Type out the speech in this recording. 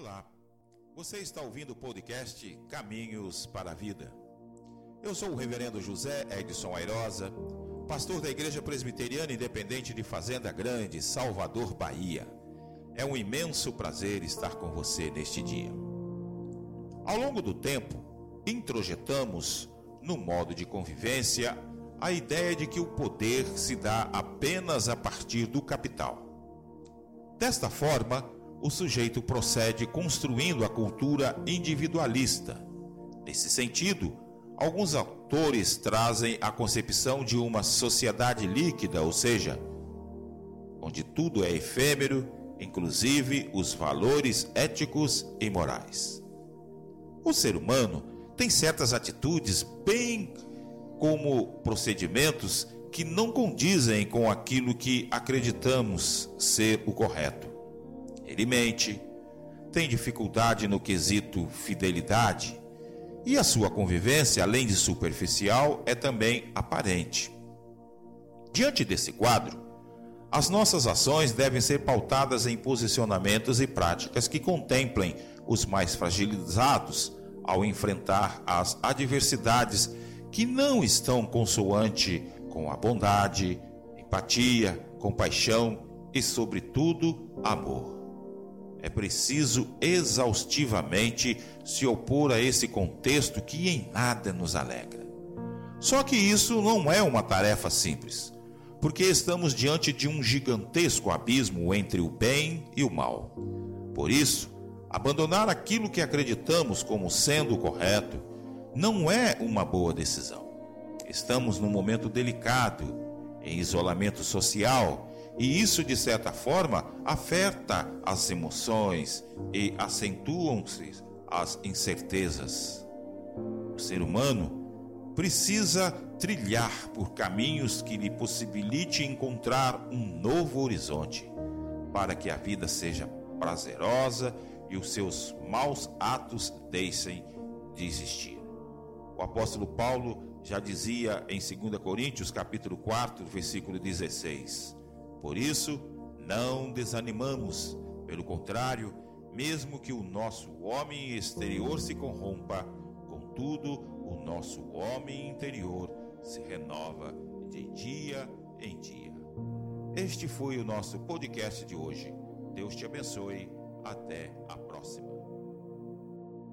Olá, você está ouvindo o podcast Caminhos para a Vida. Eu sou o Reverendo José Edson Airosa, pastor da Igreja Presbiteriana Independente de Fazenda Grande, Salvador, Bahia. É um imenso prazer estar com você neste dia. Ao longo do tempo, introjetamos no modo de convivência a ideia de que o poder se dá apenas a partir do capital. Desta forma, o sujeito procede construindo a cultura individualista. Nesse sentido, alguns autores trazem a concepção de uma sociedade líquida, ou seja, onde tudo é efêmero, inclusive os valores éticos e morais. O ser humano tem certas atitudes bem como procedimentos que não condizem com aquilo que acreditamos ser o correto. Ele mente, tem dificuldade no quesito fidelidade e a sua convivência, além de superficial, é também aparente. Diante desse quadro, as nossas ações devem ser pautadas em posicionamentos e práticas que contemplem os mais fragilizados ao enfrentar as adversidades que não estão consoante com a bondade, empatia, compaixão e, sobretudo, amor. É preciso exaustivamente se opor a esse contexto que em nada nos alegra. Só que isso não é uma tarefa simples, porque estamos diante de um gigantesco abismo entre o bem e o mal. Por isso, abandonar aquilo que acreditamos como sendo correto não é uma boa decisão. Estamos num momento delicado, em isolamento social, e isso, de certa forma, afeta as emoções e acentuam-se as incertezas. O ser humano precisa trilhar por caminhos que lhe possibilite encontrar um novo horizonte, para que a vida seja prazerosa e os seus maus atos deixem de existir. O apóstolo Paulo já dizia em 2 Coríntios, capítulo 4, versículo 16: Por isso, não desanimamos, pelo contrário, mesmo que o nosso homem exterior se corrompa, contudo, o nosso homem interior se renova de dia em dia. Este foi o nosso podcast de hoje. Deus te abençoe. Até a próxima.